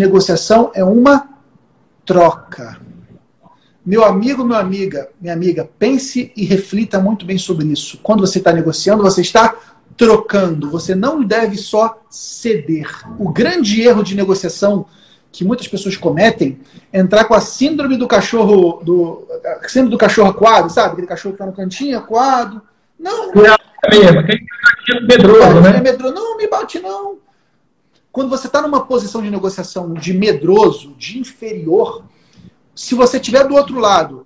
Negociação é uma troca. Meu amigo, minha amiga, minha amiga, pense e reflita muito bem sobre isso. Quando você está negociando, você está trocando. Você não deve só ceder. O grande erro de negociação que muitas pessoas cometem é entrar com a síndrome do cachorro do síndrome do cachorro aquado, sabe? Aquele cachorro que está no cantinho, aquado. Não. É mesmo, aquele medroso, né? É medroso. Não, me bate não. Quando você está numa posição de negociação de medroso, de inferior, se você tiver do outro lado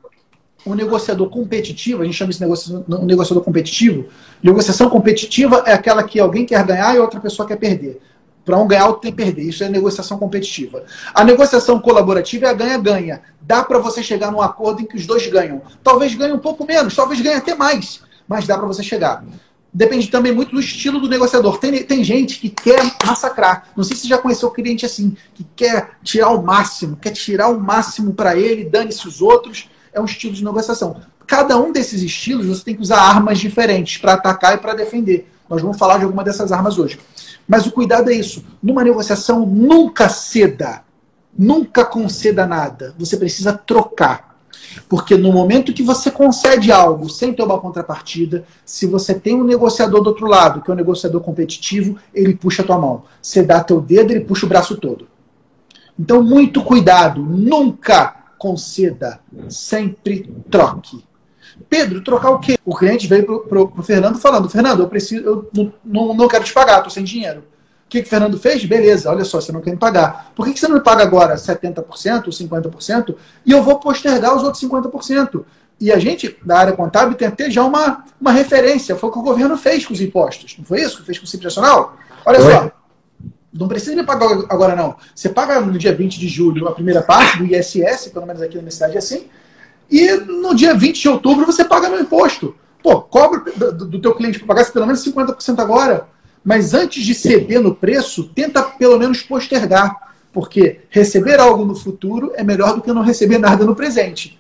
um negociador competitivo, a gente chama isso de um negociador competitivo. Negociação competitiva é aquela que alguém quer ganhar e outra pessoa quer perder. Para um ganhar, outro tem que perder. Isso é negociação competitiva. A negociação colaborativa é a ganha-ganha. Dá para você chegar num acordo em que os dois ganham. Talvez ganhe um pouco menos, talvez ganhe até mais, mas dá para você chegar. Depende também muito do estilo do negociador. Tem, tem gente que quer massacrar. Não sei se você já conheceu cliente assim, que quer tirar o máximo, quer tirar o máximo para ele, dane-se os outros é um estilo de negociação. Cada um desses estilos você tem que usar armas diferentes para atacar e para defender. Nós vamos falar de alguma dessas armas hoje. Mas o cuidado é isso. Numa negociação, nunca ceda. Nunca conceda nada. Você precisa trocar. Porque no momento que você concede algo sem ter uma contrapartida, se você tem um negociador do outro lado, que é um negociador competitivo, ele puxa a tua mão. Você dá teu dedo, ele puxa o braço todo. Então, muito cuidado. Nunca conceda, sempre troque. Pedro, trocar o quê? O cliente veio pro, pro, pro Fernando falando, Fernando, eu preciso, eu não, não, quero te pagar, tô sem dinheiro. O que, que o Fernando fez? Beleza, olha só, você não quer me pagar. Por que, que você não me paga agora 70%, 50%? E eu vou postergar os outros 50%. E a gente, da área contábil, tem até já uma, uma referência. Foi o que o governo fez com os impostos. Não foi isso que fez com o Simples Nacional? Olha Oi. só, não precisa me pagar agora, não. Você paga no dia 20 de julho a primeira parte do ISS, pelo menos aqui na minha cidade é assim, e no dia 20 de outubro você paga meu imposto. Pô, cobra do, do teu cliente para pagar pelo menos 50% agora. Mas antes de ceder no preço, tenta pelo menos postergar. Porque receber algo no futuro é melhor do que não receber nada no presente.